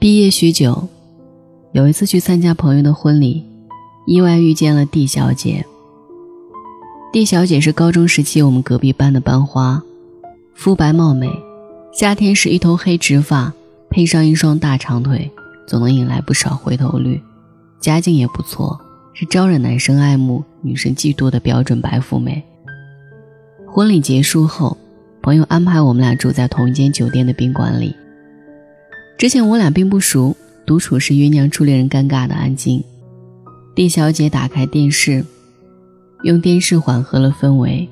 毕业许久，有一次去参加朋友的婚礼，意外遇见了 D 小姐。D 小姐是高中时期我们隔壁班的班花，肤白貌美，夏天时一头黑直发，配上一双大长腿，总能引来不少回头率。家境也不错，是招惹男生爱慕、女生嫉妒的标准白富美。婚礼结束后，朋友安排我们俩住在同一间酒店的宾馆里。之前我俩并不熟，独处时酝酿出令人尴尬的安静。蒂小姐打开电视，用电视缓和了氛围，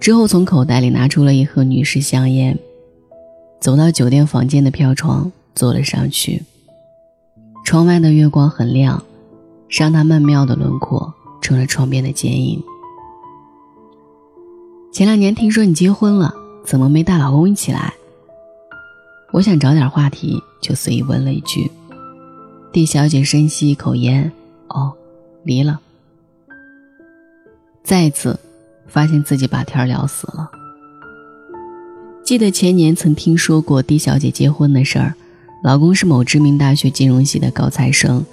之后从口袋里拿出了一盒女士香烟，走到酒店房间的飘窗坐了上去。窗外的月光很亮，让她曼妙的轮廓成了窗边的剪影。前两年听说你结婚了，怎么没带老公一起来？我想找点话题，就随意问了一句。蒂小姐深吸一口烟，哦，离了。再次发现自己把天聊死了。记得前年曾听说过蒂小姐结婚的事儿，老公是某知名大学金融系的高材生，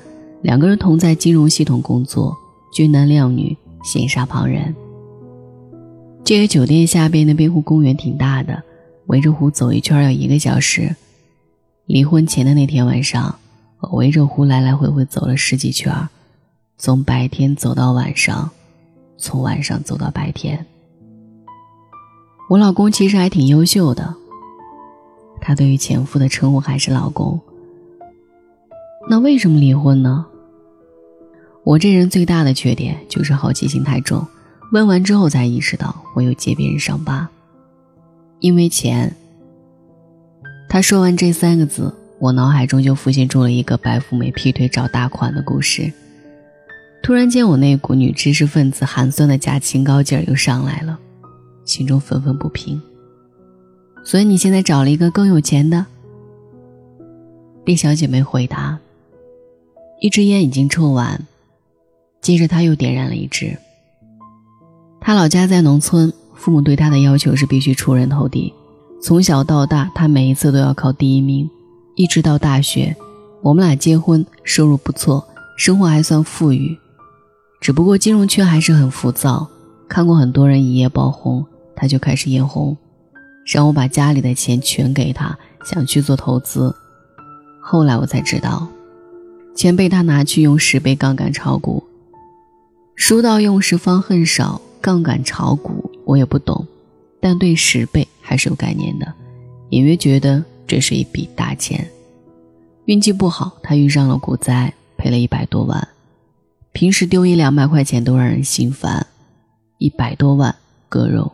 两个人同在金融系统工作，俊男靓女，羡煞旁人。这个酒店下边的滨湖公园挺大的。围着湖走一圈要一个小时。离婚前的那天晚上，我围着湖来来回回走了十几圈，从白天走到晚上，从晚上走到白天。我老公其实还挺优秀的，他对于前夫的称呼还是老公。那为什么离婚呢？我这人最大的缺点就是好奇心太重，问完之后才意识到我有揭别人伤疤。因为钱。他说完这三个字，我脑海中就浮现出了一个白富美劈腿找大款的故事。突然间，我那股女知识分子寒酸的假清高劲儿又上来了，心中愤愤不平。所以你现在找了一个更有钱的？李小姐没回答，一支烟已经抽完，接着她又点燃了一支。她老家在农村。父母对他的要求是必须出人头地，从小到大，他每一次都要考第一名，一直到大学，我们俩结婚，收入不错，生活还算富裕，只不过金融圈还是很浮躁，看过很多人一夜爆红，他就开始眼红，让我把家里的钱全给他，想去做投资，后来我才知道，钱被他拿去用十倍杠杆炒股，书到用时方恨少，杠杆炒股。我也不懂，但对十倍还是有概念的，隐约觉得这是一笔大钱。运气不好，他遇上了股灾，赔了一百多万。平时丢一两百块钱都让人心烦，一百多万割肉。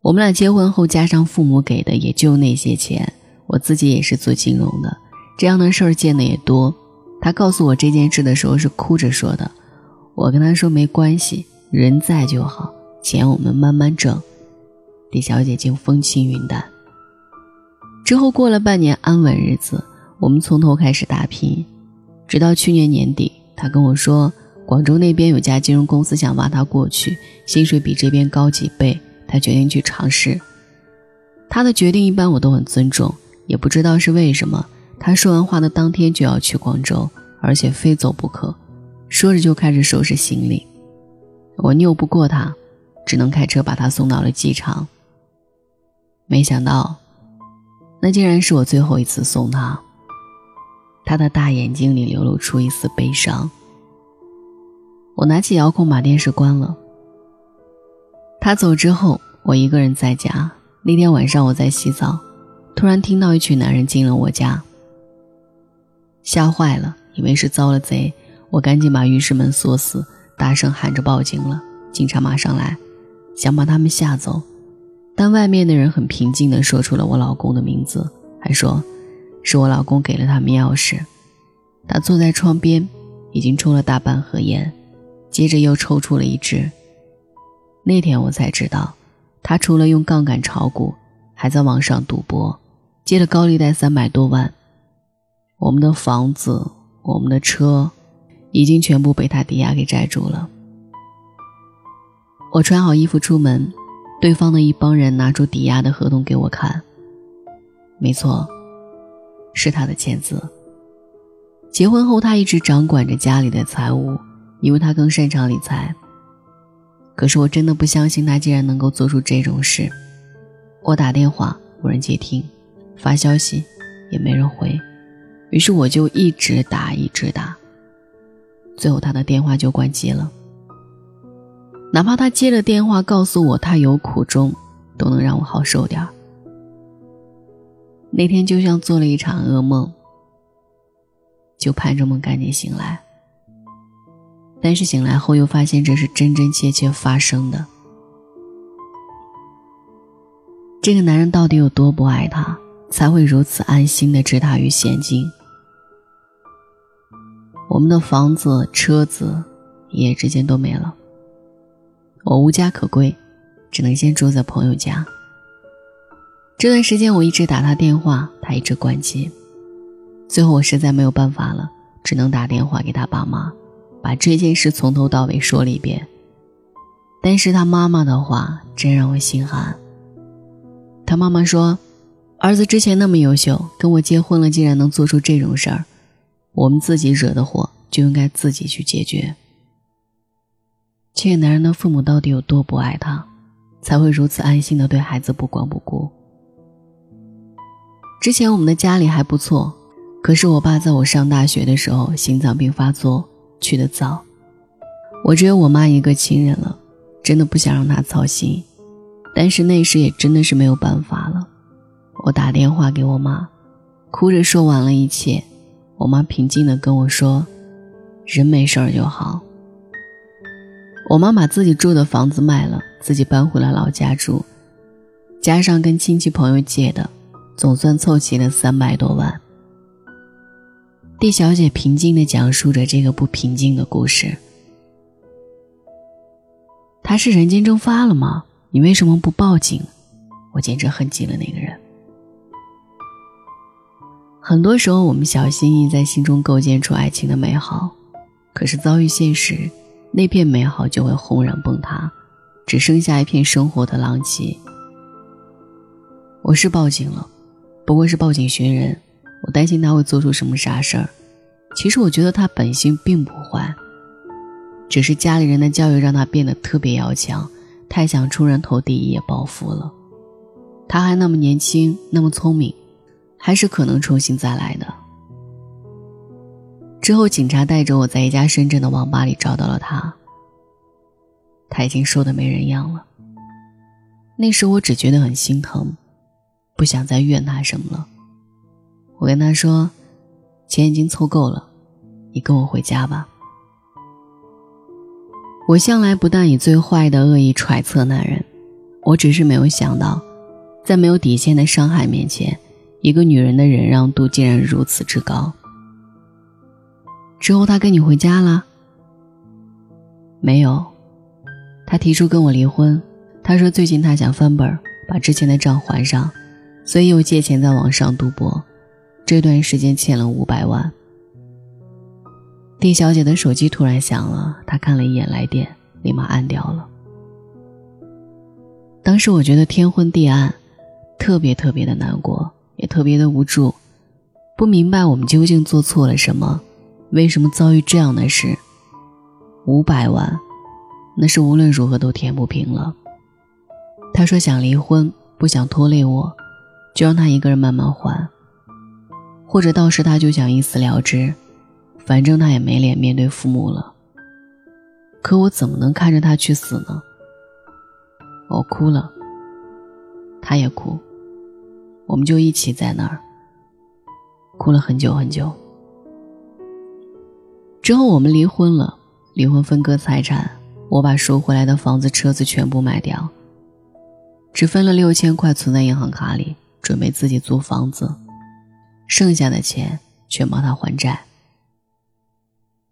我们俩结婚后，加上父母给的，也就那些钱。我自己也是做金融的，这样的事儿见的也多。他告诉我这件事的时候是哭着说的，我跟他说没关系，人在就好。钱我们慢慢挣，李小姐竟风轻云淡。之后过了半年安稳日子，我们从头开始打拼，直到去年年底，她跟我说，广州那边有家金融公司想挖她过去，薪水比这边高几倍，她决定去尝试。她的决定一般我都很尊重，也不知道是为什么，她说完话的当天就要去广州，而且非走不可，说着就开始收拾行李，我拗不过他。只能开车把他送到了机场。没想到，那竟然是我最后一次送他。他的大眼睛里流露出一丝悲伤。我拿起遥控把电视关了。他走之后，我一个人在家。那天晚上我在洗澡，突然听到一群男人进了我家，吓坏了，以为是遭了贼，我赶紧把浴室门锁死，大声喊着报警了。警察马上来。想把他们吓走，但外面的人很平静地说出了我老公的名字，还说是我老公给了他们钥匙。他坐在窗边，已经抽了大半盒烟，接着又抽出了一支。那天我才知道，他除了用杠杆炒股，还在网上赌博，借了高利贷三百多万。我们的房子、我们的车，已经全部被他抵押给债主了。我穿好衣服出门，对方的一帮人拿出抵押的合同给我看。没错，是他的签字。结婚后，他一直掌管着家里的财务，因为他更擅长理财。可是我真的不相信他竟然能够做出这种事。我打电话无人接听，发消息也没人回，于是我就一直打一直打，最后他的电话就关机了。哪怕他接了电话告诉我他有苦衷，都能让我好受点儿。那天就像做了一场噩梦，就盼着梦赶紧醒来。但是醒来后又发现这是真真切切发生的。这个男人到底有多不爱她，才会如此安心的置她于险境？我们的房子、车子一夜之间都没了。我无家可归，只能先住在朋友家。这段时间我一直打他电话，他一直关机。最后我实在没有办法了，只能打电话给他爸妈。把这件事从头到尾说了一遍，但是他妈妈的话真让我心寒。他妈妈说：“儿子之前那么优秀，跟我结婚了，竟然能做出这种事儿，我们自己惹的祸就应该自己去解决。”这个男人的父母到底有多不爱他，才会如此安心的对孩子不管不顾？之前我们的家里还不错，可是我爸在我上大学的时候心脏病发作。去的早，我只有我妈一个亲人了，真的不想让她操心，但是那时也真的是没有办法了。我打电话给我妈，哭着说完了一切，我妈平静的跟我说：“人没事儿就好。”我妈把自己住的房子卖了，自己搬回了老家住，加上跟亲戚朋友借的，总算凑齐了三百多万。D 小姐平静地讲述着这个不平静的故事。他是人间蒸发了吗？你为什么不报警？我简直恨极了那个人。很多时候，我们小心翼翼在心中构建出爱情的美好，可是遭遇现实，那片美好就会轰然崩塌，只剩下一片生活的狼藉。我是报警了，不过是报警寻人。我担心他会做出什么傻事儿，其实我觉得他本性并不坏，只是家里人的教育让他变得特别要强，太想出人头地一夜暴富了。他还那么年轻，那么聪明，还是可能重新再来的。之后，警察带着我在一家深圳的网吧里找到了他，他已经瘦得没人样了。那时我只觉得很心疼，不想再怨他什么了。我跟他说：“钱已经凑够了，你跟我回家吧。”我向来不但以最坏的恶意揣测男人，我只是没有想到，在没有底线的伤害面前，一个女人的忍让度竟然如此之高。之后他跟你回家了？没有，他提出跟我离婚。他说最近他想翻本，把之前的账还上，所以又借钱在网上赌博。这段时间欠了五百万。丁小姐的手机突然响了，她看了一眼来电，立马按掉了。当时我觉得天昏地暗，特别特别的难过，也特别的无助，不明白我们究竟做错了什么，为什么遭遇这样的事？五百万，那是无论如何都填不平了。他说想离婚，不想拖累我，就让他一个人慢慢还。或者到时他就想一死了之，反正他也没脸面对父母了。可我怎么能看着他去死呢？我哭了，他也哭，我们就一起在那儿哭了很久很久。之后我们离婚了，离婚分割财产，我把收回来的房子、车子全部卖掉，只分了六千块存在银行卡里，准备自己租房子。剩下的钱全帮他还债。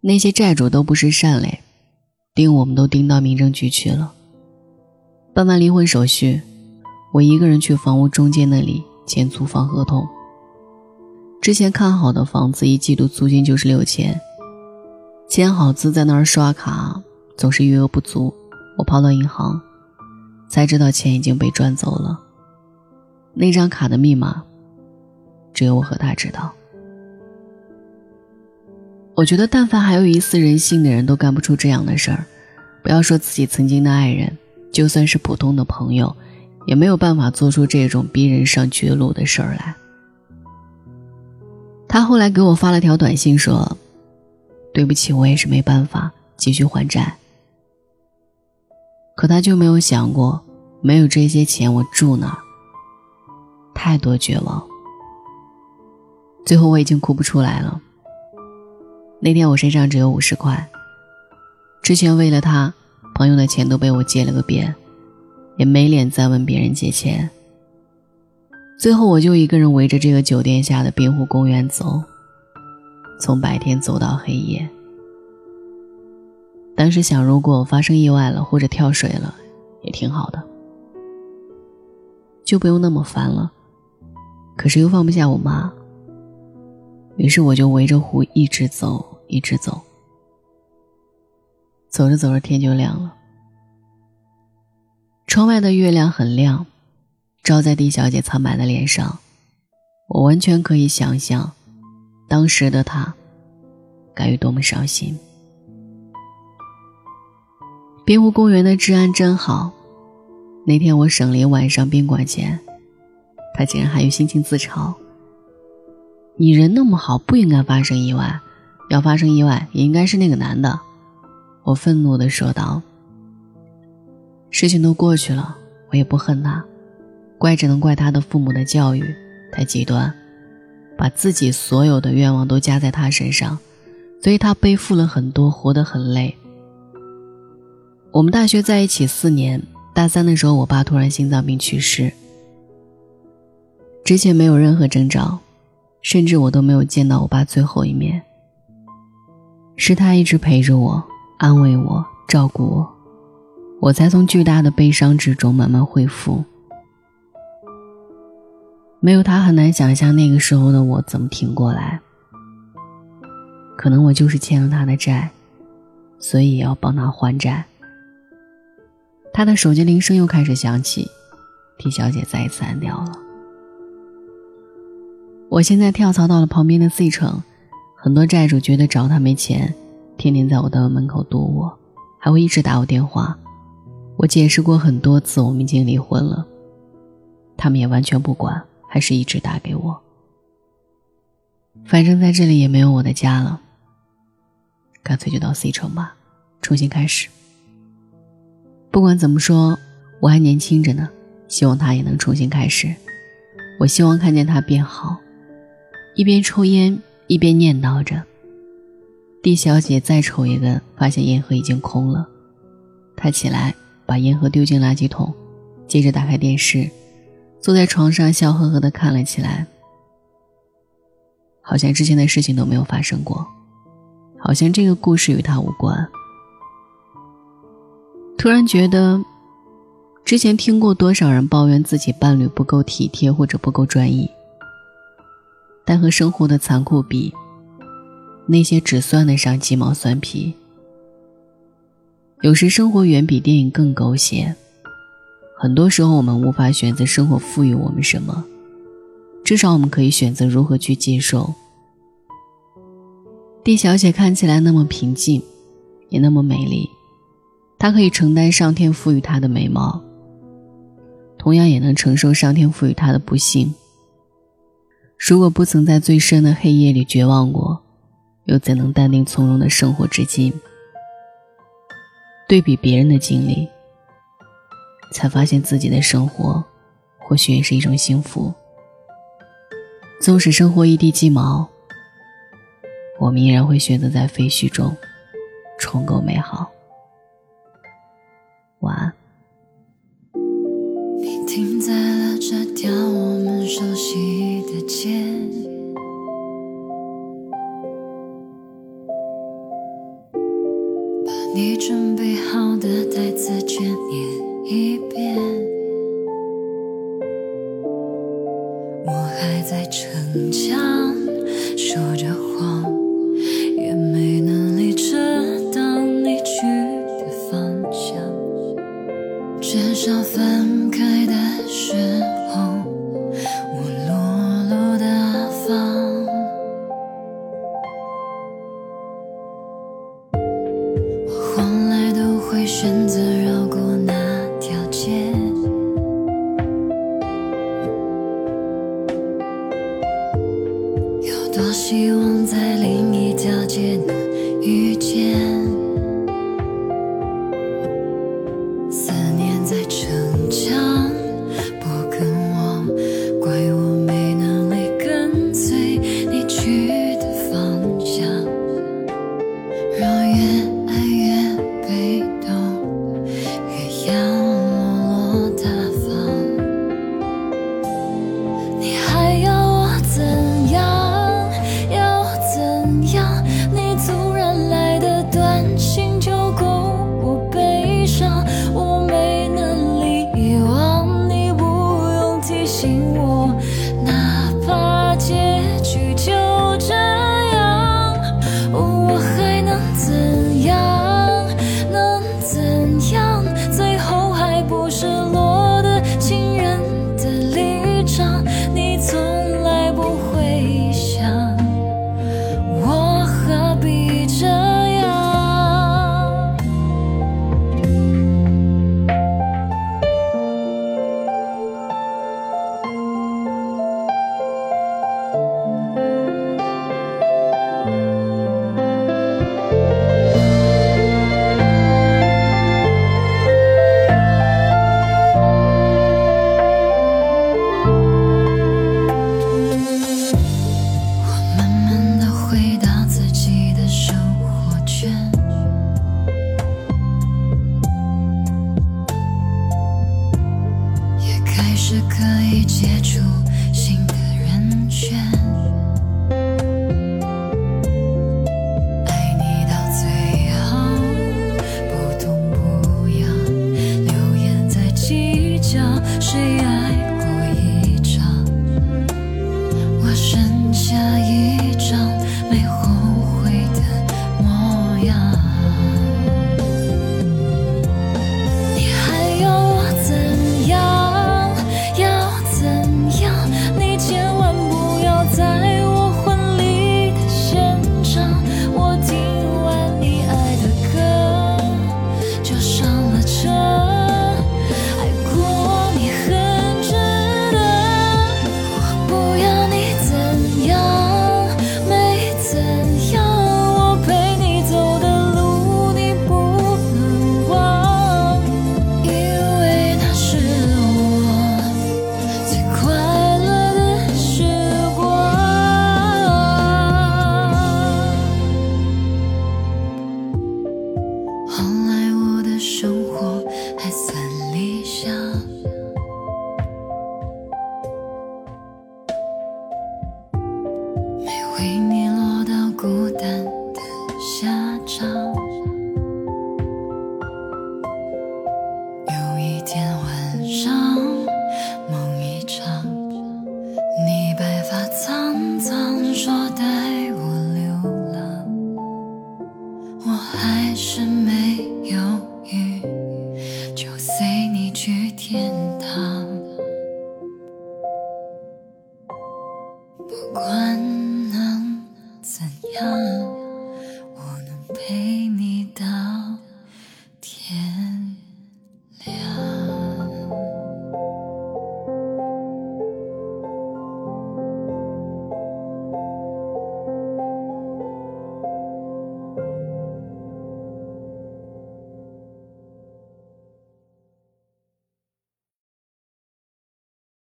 那些债主都不是善类，盯我们都盯到民政局去了。办完离婚手续，我一个人去房屋中介那里签租房合同。之前看好的房子，一季度租金就是六千，签好字在那儿刷卡，总是余额不足。我跑到银行，才知道钱已经被转走了。那张卡的密码。只有我和他知道。我觉得，但凡还有一丝人性的人，都干不出这样的事儿。不要说自己曾经的爱人，就算是普通的朋友，也没有办法做出这种逼人上绝路的事儿来。他后来给我发了条短信说：“对不起，我也是没办法继续还债。”可他就没有想过，没有这些钱，我住哪？太多绝望。最后我已经哭不出来了。那天我身上只有五十块。之前为了他，朋友的钱都被我借了个遍，也没脸再问别人借钱。最后我就一个人围着这个酒店下的滨湖公园走，从白天走到黑夜。当时想，如果发生意外了或者跳水了，也挺好的，就不用那么烦了。可是又放不下我妈，于是我就围着湖一直走。一直走，走着走着天就亮了。窗外的月亮很亮，照在狄小姐苍白的脸上，我完全可以想象，当时的她该有多么伤心。滨湖公园的治安真好，那天我省了一晚上宾馆钱，他竟然还有心情自嘲：“你人那么好，不应该发生意外。”要发生意外，也应该是那个男的。我愤怒地说道：“事情都过去了，我也不恨他，怪只能怪他的父母的教育太极端，把自己所有的愿望都加在他身上，所以他背负了很多，活得很累。我们大学在一起四年，大三的时候，我爸突然心脏病去世，之前没有任何征兆，甚至我都没有见到我爸最后一面。”是他一直陪着我，安慰我，照顾我，我才从巨大的悲伤之中慢慢恢复。没有他，很难想象那个时候的我怎么挺过来。可能我就是欠了他的债，所以也要帮他还债。他的手机铃声又开始响起，替小姐再一次按掉了。我现在跳槽到了旁边的 C 城。很多债主觉得找他没钱，天天在我的门口堵我，还会一直打我电话。我解释过很多次，我们已经离婚了，他们也完全不管，还是一直打给我。反正在这里也没有我的家了，干脆就到 C 城吧，重新开始。不管怎么说，我还年轻着呢，希望他也能重新开始。我希望看见他变好，一边抽烟。一边念叨着，D 小姐再抽一根，发现烟盒已经空了。她起来把烟盒丢进垃圾桶，接着打开电视，坐在床上笑呵呵地看了起来，好像之前的事情都没有发生过，好像这个故事与他无关。突然觉得，之前听过多少人抱怨自己伴侣不够体贴或者不够专一。但和生活的残酷比，那些只算得上鸡毛蒜皮。有时生活远比电影更狗血。很多时候，我们无法选择生活赋予我们什么，至少我们可以选择如何去接受。狄小姐看起来那么平静，也那么美丽，她可以承担上天赋予她的美貌，同样也能承受上天赋予她的不幸。如果不曾在最深的黑夜里绝望过，又怎能淡定从容的生活至今？对比别人的经历，才发现自己的生活，或许也是一种幸福。纵使生活一地鸡毛，我们依然会选择在废墟中重构美好。晚安。停在了这条我们熟悉 visions